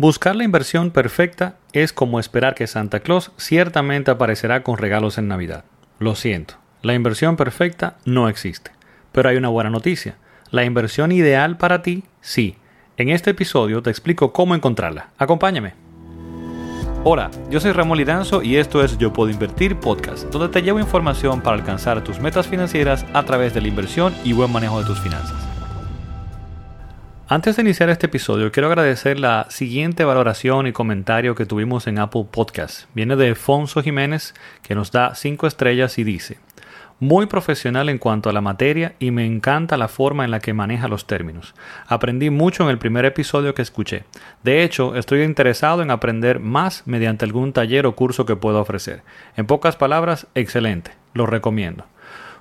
Buscar la inversión perfecta es como esperar que Santa Claus ciertamente aparecerá con regalos en Navidad. Lo siento, la inversión perfecta no existe. Pero hay una buena noticia. La inversión ideal para ti, sí. En este episodio te explico cómo encontrarla. Acompáñame. Hola, yo soy Ramón Lidanzo y esto es Yo Puedo Invertir Podcast, donde te llevo información para alcanzar tus metas financieras a través de la inversión y buen manejo de tus finanzas. Antes de iniciar este episodio, quiero agradecer la siguiente valoración y comentario que tuvimos en Apple Podcast. Viene de Fonso Jiménez, que nos da 5 estrellas y dice, muy profesional en cuanto a la materia y me encanta la forma en la que maneja los términos. Aprendí mucho en el primer episodio que escuché. De hecho, estoy interesado en aprender más mediante algún taller o curso que pueda ofrecer. En pocas palabras, excelente. Lo recomiendo.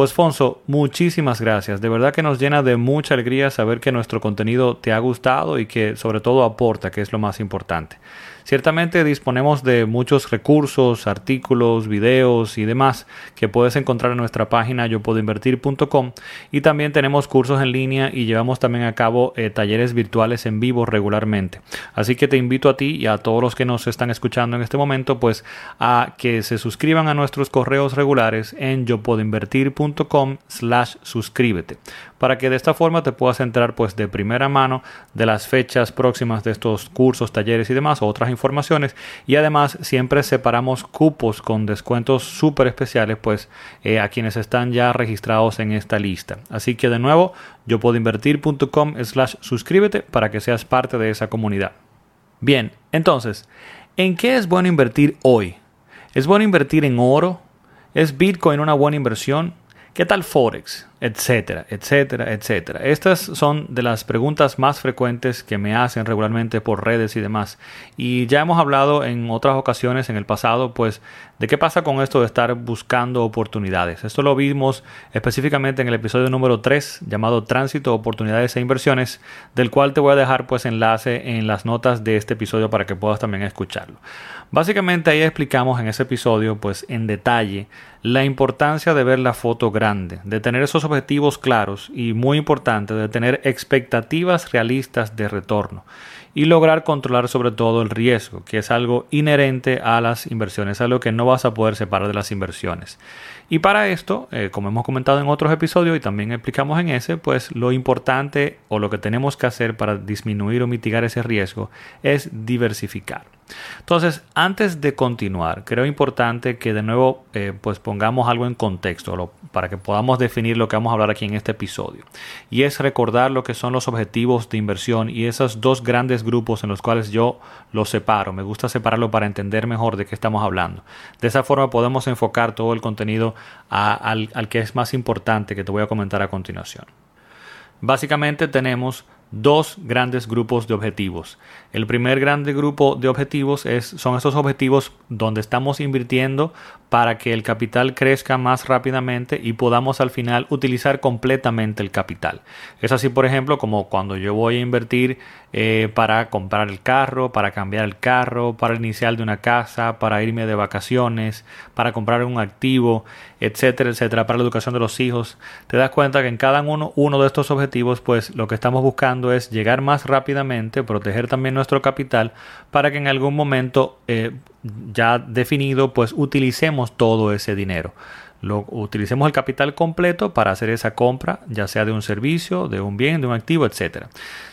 Pues Fonso, muchísimas gracias. De verdad que nos llena de mucha alegría saber que nuestro contenido te ha gustado y que sobre todo aporta, que es lo más importante. Ciertamente disponemos de muchos recursos, artículos, videos y demás que puedes encontrar en nuestra página yo puedo invertir.com y también tenemos cursos en línea y llevamos también a cabo eh, talleres virtuales en vivo regularmente. Así que te invito a ti y a todos los que nos están escuchando en este momento pues a que se suscriban a nuestros correos regulares en yo puedo invertir.com slash suscríbete para que de esta forma te puedas enterar pues de primera mano de las fechas próximas de estos cursos, talleres y demás, otras informaciones y además siempre separamos cupos con descuentos súper especiales pues eh, a quienes están ya registrados en esta lista. Así que de nuevo yo puedo invertir.com slash suscríbete para que seas parte de esa comunidad. Bien, entonces, ¿en qué es bueno invertir hoy? ¿Es bueno invertir en oro? ¿Es Bitcoin una buena inversión? ¿Qué tal Forex? Etcétera, etcétera, etcétera. Estas son de las preguntas más frecuentes que me hacen regularmente por redes y demás. Y ya hemos hablado en otras ocasiones en el pasado, pues, de qué pasa con esto de estar buscando oportunidades. Esto lo vimos específicamente en el episodio número 3, llamado Tránsito, Oportunidades e Inversiones, del cual te voy a dejar pues enlace en las notas de este episodio para que puedas también escucharlo. Básicamente ahí explicamos en ese episodio, pues en detalle, la importancia de ver la foto grande, de tener esos objetivos claros y muy importante, de tener expectativas realistas de retorno y lograr controlar sobre todo el riesgo, que es algo inherente a las inversiones, algo que no vas a poder separar de las inversiones. Y para esto, eh, como hemos comentado en otros episodios y también explicamos en ese, pues lo importante o lo que tenemos que hacer para disminuir o mitigar ese riesgo es diversificar. Entonces, antes de continuar, creo importante que de nuevo eh, pues pongamos algo en contexto para que podamos definir lo que vamos a hablar aquí en este episodio. Y es recordar lo que son los objetivos de inversión y esos dos grandes grupos en los cuales yo los separo. Me gusta separarlo para entender mejor de qué estamos hablando. De esa forma podemos enfocar todo el contenido al, al que es más importante que te voy a comentar a continuación. Básicamente tenemos dos grandes grupos de objetivos. El primer grande grupo de objetivos es, son esos objetivos donde estamos invirtiendo para que el capital crezca más rápidamente y podamos al final utilizar completamente el capital. Es así, por ejemplo, como cuando yo voy a invertir eh, para comprar el carro, para cambiar el carro, para iniciar de una casa, para irme de vacaciones, para comprar un activo, etcétera, etcétera, para la educación de los hijos. Te das cuenta que en cada uno, uno de estos objetivos, pues lo que estamos buscando es llegar más rápidamente, proteger también nuestro capital para que en algún momento eh, ya definido pues utilicemos todo ese dinero. Lo, utilicemos el capital completo para hacer esa compra, ya sea de un servicio, de un bien, de un activo, etc.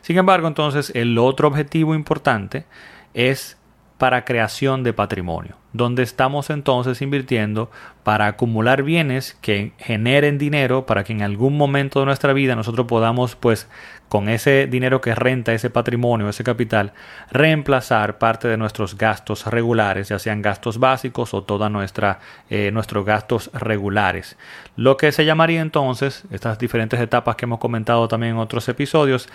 Sin embargo, entonces el otro objetivo importante es para creación de patrimonio, donde estamos entonces invirtiendo para acumular bienes que generen dinero para que en algún momento de nuestra vida nosotros podamos pues con ese dinero que renta ese patrimonio, ese capital, reemplazar parte de nuestros gastos regulares, ya sean gastos básicos o todos eh, nuestros gastos regulares. Lo que se llamaría entonces, estas diferentes etapas que hemos comentado también en otros episodios,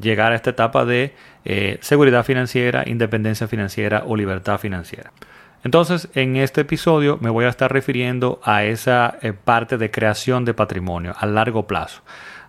llegar a esta etapa de eh, seguridad financiera, independencia financiera o libertad financiera. Entonces, en este episodio me voy a estar refiriendo a esa eh, parte de creación de patrimonio a largo plazo.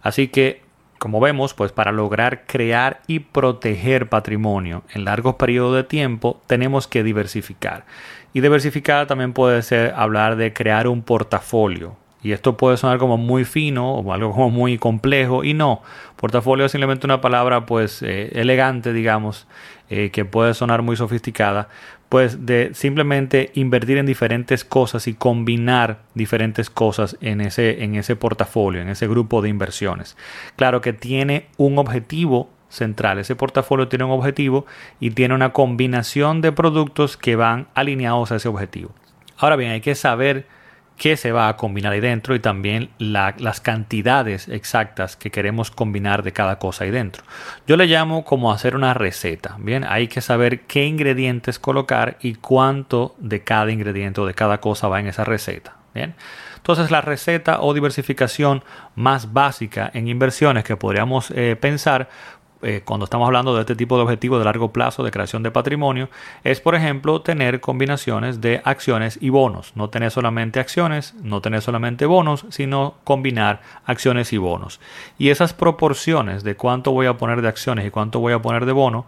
Así que como vemos, pues para lograr crear y proteger patrimonio en largos periodos de tiempo, tenemos que diversificar. Y diversificar también puede ser hablar de crear un portafolio. Y esto puede sonar como muy fino o algo como muy complejo y no. Portafolio es simplemente una palabra pues eh, elegante, digamos, eh, que puede sonar muy sofisticada, pues de simplemente invertir en diferentes cosas y combinar diferentes cosas en ese, en ese portafolio, en ese grupo de inversiones. Claro que tiene un objetivo central. Ese portafolio tiene un objetivo y tiene una combinación de productos que van alineados a ese objetivo. Ahora bien, hay que saber qué se va a combinar ahí dentro y también las cantidades exactas que queremos combinar de cada cosa ahí dentro. Yo le llamo como hacer una receta. Bien, hay que saber qué ingredientes colocar y cuánto de cada ingrediente o de cada cosa va en esa receta. Bien. Entonces la receta o diversificación más básica en inversiones que podríamos eh, pensar eh, cuando estamos hablando de este tipo de objetivos de largo plazo de creación de patrimonio es, por ejemplo, tener combinaciones de acciones y bonos. No tener solamente acciones, no tener solamente bonos, sino combinar acciones y bonos. Y esas proporciones de cuánto voy a poner de acciones y cuánto voy a poner de bono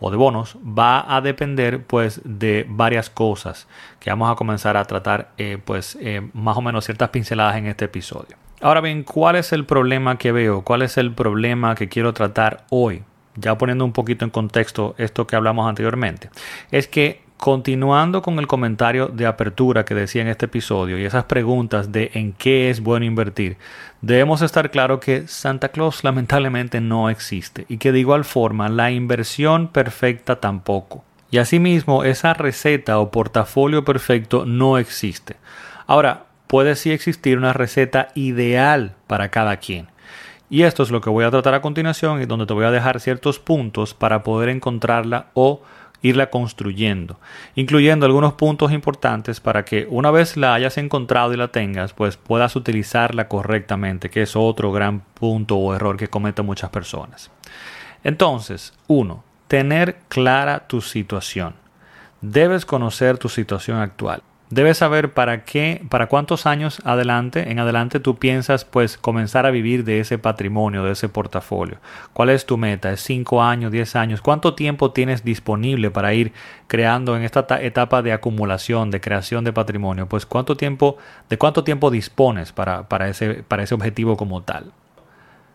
o de bonos va a depender pues de varias cosas que vamos a comenzar a tratar eh, pues eh, más o menos ciertas pinceladas en este episodio. Ahora bien, ¿cuál es el problema que veo? ¿Cuál es el problema que quiero tratar hoy? Ya poniendo un poquito en contexto esto que hablamos anteriormente. Es que continuando con el comentario de apertura que decía en este episodio y esas preguntas de en qué es bueno invertir, debemos estar claro que Santa Claus lamentablemente no existe y que de igual forma la inversión perfecta tampoco. Y asimismo esa receta o portafolio perfecto no existe. Ahora, puede sí existir una receta ideal para cada quien. Y esto es lo que voy a tratar a continuación y donde te voy a dejar ciertos puntos para poder encontrarla o irla construyendo, incluyendo algunos puntos importantes para que una vez la hayas encontrado y la tengas, pues puedas utilizarla correctamente, que es otro gran punto o error que cometen muchas personas. Entonces, uno, tener clara tu situación. Debes conocer tu situación actual. Debes saber para qué, para cuántos años adelante, en adelante tú piensas pues comenzar a vivir de ese patrimonio, de ese portafolio. ¿Cuál es tu meta? ¿Es 5 años, 10 años? ¿Cuánto tiempo tienes disponible para ir creando en esta etapa de acumulación, de creación de patrimonio? Pues cuánto tiempo, de cuánto tiempo dispones para, para, ese, para ese objetivo como tal.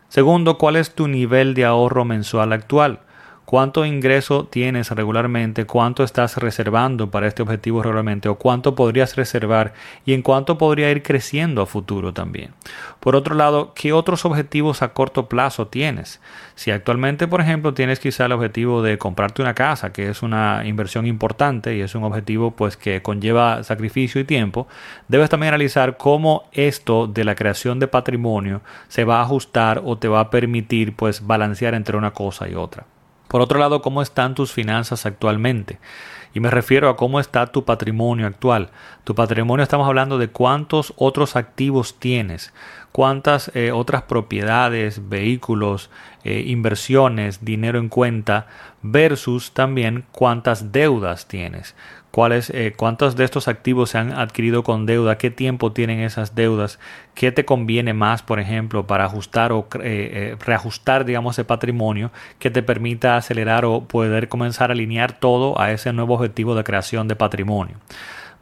Segundo, ¿cuál es tu nivel de ahorro mensual actual? Cuánto ingreso tienes regularmente, cuánto estás reservando para este objetivo regularmente o cuánto podrías reservar y en cuánto podría ir creciendo a futuro también. Por otro lado, ¿qué otros objetivos a corto plazo tienes? Si actualmente, por ejemplo, tienes quizá el objetivo de comprarte una casa, que es una inversión importante y es un objetivo pues que conlleva sacrificio y tiempo, debes también analizar cómo esto de la creación de patrimonio se va a ajustar o te va a permitir pues balancear entre una cosa y otra. Por otro lado, ¿cómo están tus finanzas actualmente? Y me refiero a cómo está tu patrimonio actual. Tu patrimonio estamos hablando de cuántos otros activos tienes, cuántas eh, otras propiedades, vehículos, eh, inversiones, dinero en cuenta, versus también cuántas deudas tienes cuáles, eh, cuántos de estos activos se han adquirido con deuda, qué tiempo tienen esas deudas, qué te conviene más, por ejemplo, para ajustar o eh, reajustar, digamos, ese patrimonio que te permita acelerar o poder comenzar a alinear todo a ese nuevo objetivo de creación de patrimonio.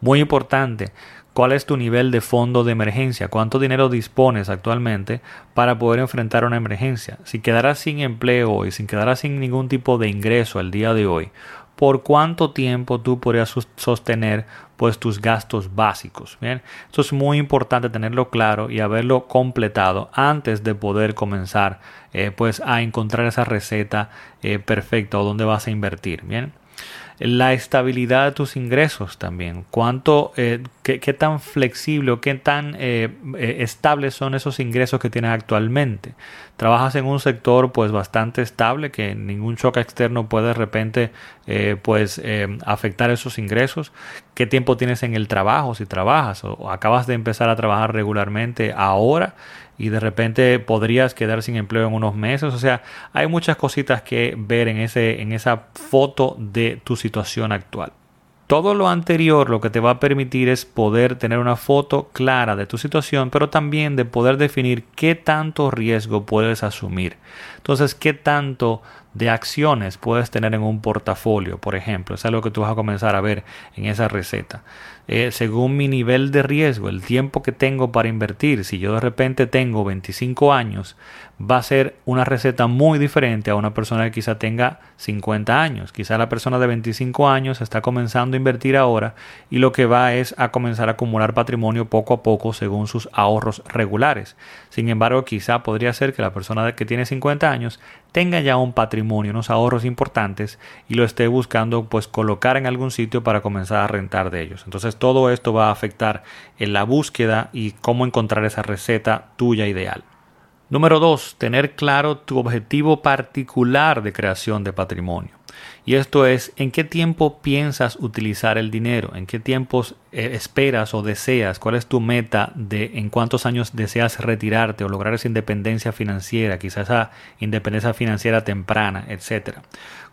Muy importante, ¿Cuál es tu nivel de fondo de emergencia? ¿Cuánto dinero dispones actualmente para poder enfrentar una emergencia? Si quedarás sin empleo y sin quedarás sin ningún tipo de ingreso el día de hoy, por cuánto tiempo tú podrías sostener pues tus gastos básicos. Bien, esto es muy importante tenerlo claro y haberlo completado antes de poder comenzar eh, pues a encontrar esa receta eh, perfecta o dónde vas a invertir. Bien la estabilidad de tus ingresos también, cuánto, eh, qué, tan flexible o qué tan eh, eh, estables son esos ingresos que tienes actualmente. Trabajas en un sector pues bastante estable que ningún choque externo puede de repente pues afectar esos ingresos. ¿Qué tiempo tienes en el trabajo si trabajas o acabas de empezar a trabajar regularmente ahora? Y de repente podrías quedar sin empleo en unos meses. O sea, hay muchas cositas que ver en, ese, en esa foto de tu situación actual. Todo lo anterior lo que te va a permitir es poder tener una foto clara de tu situación, pero también de poder definir qué tanto riesgo puedes asumir. Entonces, qué tanto de acciones puedes tener en un portafolio, por ejemplo. Es algo que tú vas a comenzar a ver en esa receta. Eh, según mi nivel de riesgo, el tiempo que tengo para invertir, si yo de repente tengo 25 años, va a ser una receta muy diferente a una persona que quizá tenga 50 años. Quizá la persona de 25 años está comenzando a invertir ahora y lo que va es a comenzar a acumular patrimonio poco a poco según sus ahorros regulares. Sin embargo, quizá podría ser que la persona que tiene 50 años tenga ya un patrimonio, unos ahorros importantes y lo esté buscando pues colocar en algún sitio para comenzar a rentar de ellos. Entonces todo esto va a afectar en la búsqueda y cómo encontrar esa receta tuya ideal. Número dos, tener claro tu objetivo particular de creación de patrimonio. Y esto es en qué tiempo piensas utilizar el dinero, en qué tiempos eh, esperas o deseas, cuál es tu meta de en cuántos años deseas retirarte o lograr esa independencia financiera, quizás esa independencia financiera temprana, etcétera.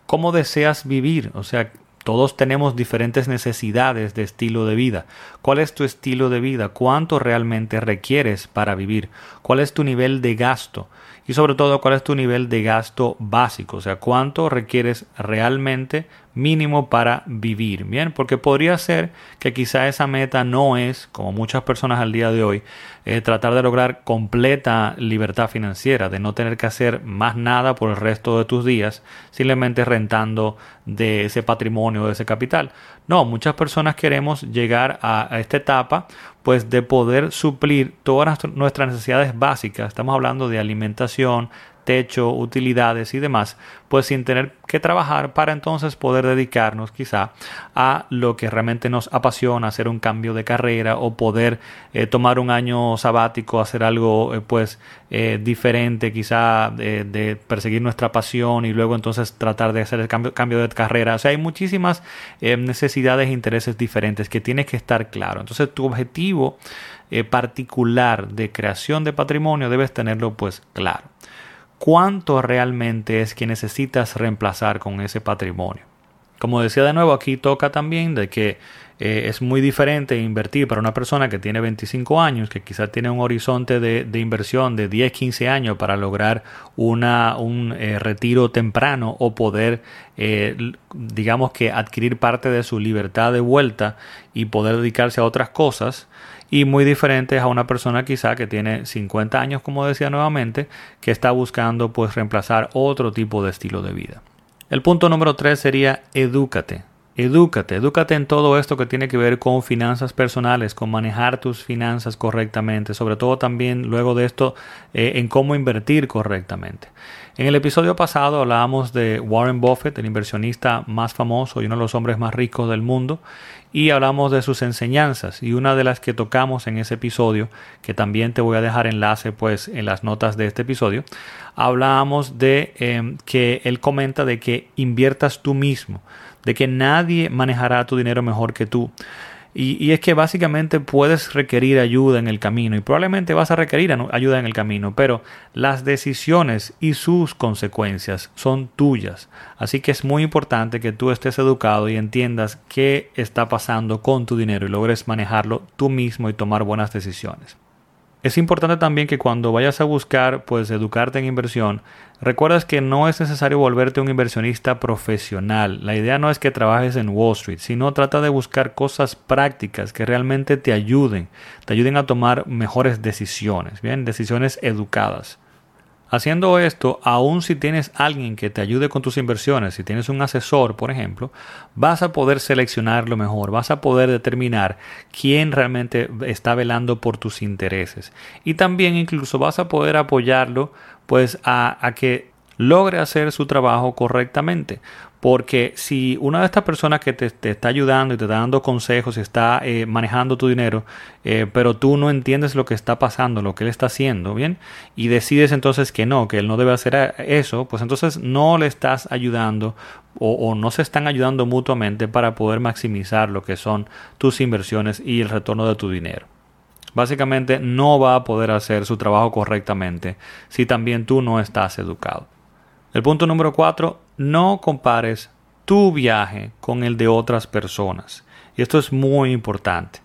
¿Cómo deseas vivir? O sea, todos tenemos diferentes necesidades de estilo de vida. ¿Cuál es tu estilo de vida? ¿Cuánto realmente requieres para vivir? ¿Cuál es tu nivel de gasto? Y sobre todo, ¿cuál es tu nivel de gasto básico? O sea, ¿cuánto requieres realmente mínimo para vivir? Bien, porque podría ser que quizá esa meta no es, como muchas personas al día de hoy, eh, tratar de lograr completa libertad financiera, de no tener que hacer más nada por el resto de tus días, simplemente rentando de ese patrimonio, de ese capital. No, muchas personas queremos llegar a, a esta etapa pues de poder suplir todas nuestras necesidades básicas. Estamos hablando de alimentación, techo, utilidades y demás, pues sin tener que trabajar para entonces poder dedicarnos quizá a lo que realmente nos apasiona, hacer un cambio de carrera o poder eh, tomar un año sabático, hacer algo eh, pues eh, diferente quizá de, perseguir nuestra pasión y luego entonces tratar de hacer el cambio, cambio de carrera. O sea, hay muchísimas necesidades e intereses diferentes que tienes que estar claro. Entonces tu objetivo particular de creación de patrimonio debes tenerlo pues claro cuánto realmente es que necesitas reemplazar con ese patrimonio. Como decía de nuevo, aquí toca también de que eh, es muy diferente invertir para una persona que tiene 25 años, que quizás tiene un horizonte de, inversión de 10, 15 años para lograr una, un eh, retiro temprano o poder, eh, digamos que, adquirir parte de su libertad de vuelta y poder dedicarse a otras cosas y muy diferentes a una persona quizá que tiene 50 años, como decía nuevamente, que está buscando pues reemplazar otro tipo de estilo de vida. El punto número 3 sería edúcate. Edúcate, edúcate en todo esto que tiene que ver con finanzas personales, con manejar tus finanzas correctamente, sobre todo también luego de esto eh, en cómo invertir correctamente. En el episodio pasado hablábamos de Warren Buffett, el inversionista más famoso y uno de los hombres más ricos del mundo, y hablamos de sus enseñanzas y una de las que tocamos en ese episodio, que también te voy a dejar enlace pues en las notas de este episodio, hablábamos de em, que él comenta de que inviertas tú mismo, de que nadie manejará tu dinero mejor que tú. Y, es que básicamente puedes requerir ayuda en el camino y probablemente vas a requerir ayuda en el camino, pero las decisiones y sus consecuencias son tuyas. Así que es muy importante que tú estés educado y entiendas qué está pasando con tu dinero y logres manejarlo tú mismo y tomar buenas decisiones. Es importante también que cuando vayas a buscar pues educarte en inversión, recuerdas que no es necesario volverte un inversionista profesional. La idea no es que trabajes en Wall Street, sino trata de buscar cosas prácticas que realmente te ayuden, te ayuden a tomar mejores decisiones, bien, decisiones educadas. Haciendo esto, aun si tienes alguien que te ayude con tus inversiones, si tienes un asesor, por ejemplo, vas a poder seleccionar lo mejor, vas a poder determinar quién realmente está velando por tus intereses. Y también incluso vas a poder apoyarlo pues a, a que logre hacer su trabajo correctamente. Porque si una de estas personas que te, está ayudando y te está dando consejos está eh, manejando tu dinero, eh, pero tú no entiendes lo que está pasando, lo que él está haciendo, ¿bien? Y decides entonces que no, que él no debe hacer eso, pues entonces no le estás ayudando o no se están ayudando mutuamente para poder maximizar lo que son tus inversiones y el retorno de tu dinero. Básicamente no va a poder hacer su trabajo correctamente si también tú no estás educado. El punto número cuatro, no compares tu viaje con el de otras personas. Y esto es muy importante.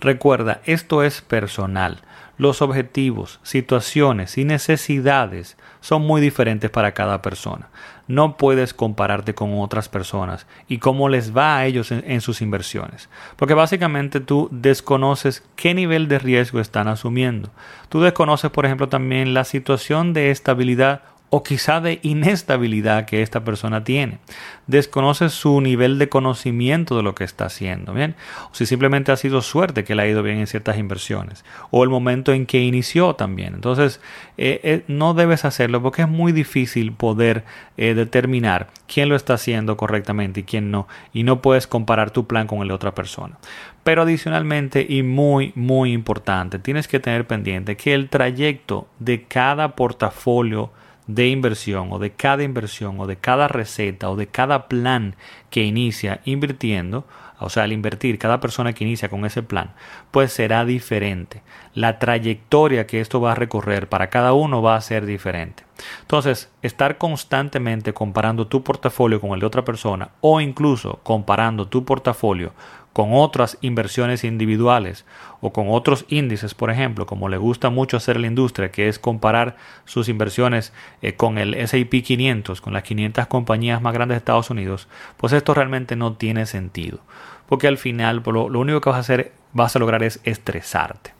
Recuerda, esto es personal. Los objetivos, situaciones y necesidades son muy diferentes para cada persona. No puedes compararte con otras personas y cómo les va a ellos en, sus inversiones. Porque básicamente tú desconoces qué nivel de riesgo están asumiendo. Tú desconoces, por ejemplo, también la situación de estabilidad o quizá de inestabilidad que esta persona tiene. Desconoce su nivel de conocimiento de lo que está haciendo, ¿bien? O si simplemente ha sido suerte que le ha ido bien en ciertas inversiones, o el momento en que inició también. Entonces, eh, eh, no debes hacerlo porque es muy difícil poder eh, determinar quién lo está haciendo correctamente y quién no, y no puedes comparar tu plan con el de otra persona. Pero adicionalmente y muy, muy importante, tienes que tener pendiente que el trayecto de cada portafolio de inversión o de cada inversión o de cada receta o de cada plan que inicia invirtiendo, o sea, al invertir, cada persona que inicia con ese plan, pues será diferente. La trayectoria que esto va a recorrer para cada uno va a ser diferente. Entonces, estar constantemente comparando tu portafolio con el de otra persona o incluso comparando tu portafolio con otras inversiones individuales o con otros índices, por ejemplo, como le gusta mucho hacer la industria, que es comparar sus inversiones eh, con el S&P 500, con las 500 compañías más grandes de Estados Unidos, pues esto realmente no tiene sentido, porque al final lo, lo único que vas a hacer, vas a lograr es estresarte.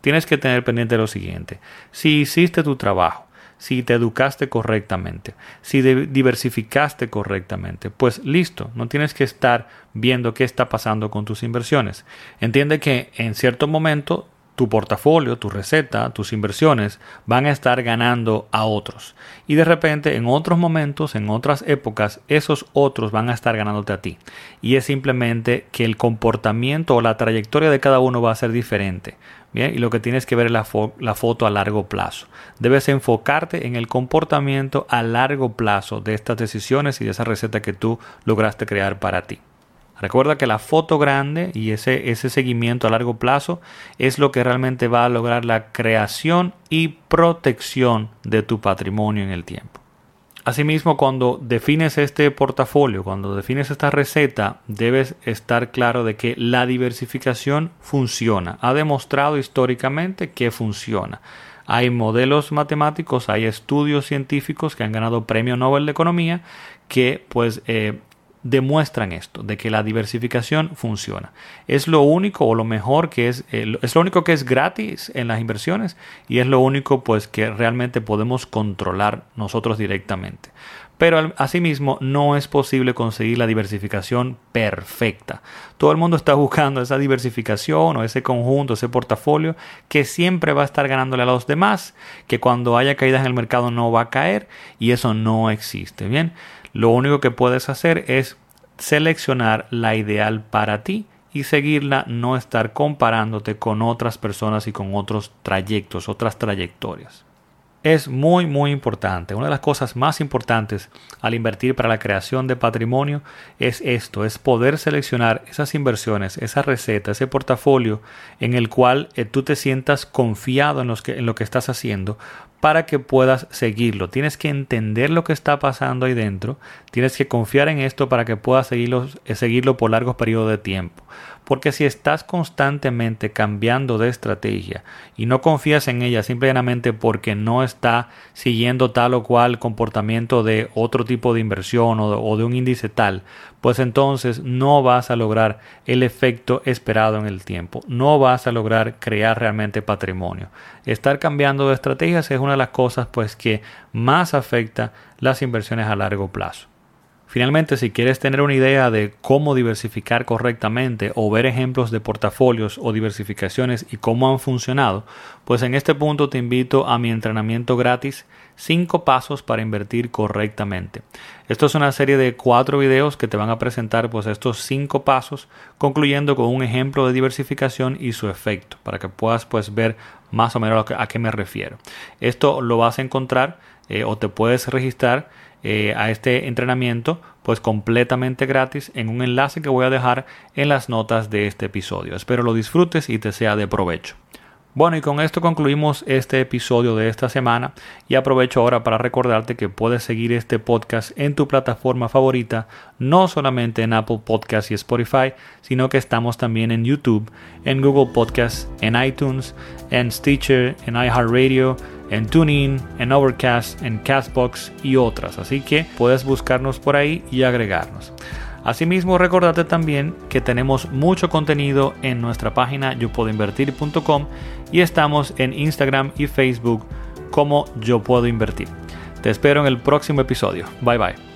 Tienes que tener pendiente lo siguiente, si hiciste tu trabajo, si te educaste correctamente, si diversificaste correctamente, pues listo, no tienes que estar viendo qué está pasando con tus inversiones. Entiende que en cierto momento tu portafolio, tu receta, tus inversiones van a estar ganando a otros. Y de repente en otros momentos, en otras épocas, esos otros van a estar ganándote a ti. Y es simplemente que el comportamiento o la trayectoria de cada uno va a ser diferente. Bien, y lo que tienes que ver es la, la foto a largo plazo. Debes enfocarte en el comportamiento a largo plazo de estas decisiones y de esa receta que tú lograste crear para ti. Recuerda que la foto grande y ese, ese seguimiento a largo plazo es lo que realmente va a lograr la creación y protección de tu patrimonio en el tiempo. Asimismo, cuando defines este portafolio, cuando defines esta receta, debes estar claro de que la diversificación funciona. Ha demostrado históricamente que funciona. Hay modelos matemáticos, hay estudios científicos que han ganado premio Nobel de Economía que pues eh, demuestran esto, de que la diversificación funciona. Es lo único o lo mejor que es, eh, es lo único que es gratis en las inversiones y es lo único pues que realmente podemos controlar nosotros directamente. Pero asimismo no es posible conseguir la diversificación perfecta. Todo el mundo está buscando esa diversificación o ese conjunto, ese portafolio que siempre va a estar ganándole a los demás, que cuando haya caídas en el mercado no va a caer y eso no existe. Bien, lo único que puedes hacer es seleccionar la ideal para ti y seguirla, no estar comparándote con otras personas y con otros trayectos, otras trayectorias. Es muy muy importante. Una de las cosas más importantes al invertir para la creación de patrimonio es esto, es poder seleccionar esas inversiones, esa receta, ese portafolio en el cual eh, tú te sientas confiado en, en lo que estás haciendo para que puedas seguirlo. Tienes que entender lo que está pasando ahí dentro, tienes que confiar en esto para que puedas seguirlo, eh, seguirlo por largos periodos de tiempo. Porque si estás constantemente cambiando de estrategia y no confías en ella simplemente porque no está siguiendo tal o cual comportamiento de otro tipo de inversión o de, un índice tal, pues entonces no vas a lograr el efecto esperado en el tiempo. No vas a lograr crear realmente patrimonio. Estar cambiando de estrategias es una de las cosas pues que más afecta las inversiones a largo plazo. Finalmente, si quieres tener una idea de cómo diversificar correctamente o ver ejemplos de portafolios o diversificaciones y cómo han funcionado, pues en este punto te invito a mi entrenamiento gratis 5 pasos para invertir correctamente. Esto es una serie de 4 videos que te van a presentar pues estos 5 pasos, concluyendo con un ejemplo de diversificación y su efecto, para que puedas pues ver más o menos a qué me refiero. Esto lo vas a encontrar eh, o te puedes registrar eh, a este entrenamiento pues completamente gratis en un enlace que voy a dejar en las notas de este episodio. Espero lo disfrutes y te sea de provecho. Bueno, y con esto concluimos este episodio de esta semana y aprovecho ahora para recordarte que puedes seguir este podcast en tu plataforma favorita, no solamente en Apple Podcasts y Spotify, sino que estamos también en YouTube, en Google Podcasts, en iTunes, en Stitcher, en iHeartRadio, en TuneIn, en Overcast, en Castbox y otras. Así que puedes buscarnos por ahí y agregarnos. Asimismo, recordate también que tenemos mucho contenido en nuestra página yo puedo invertir.com y estamos en Instagram y Facebook como yo puedo invertir. Te espero en el próximo episodio. Bye bye.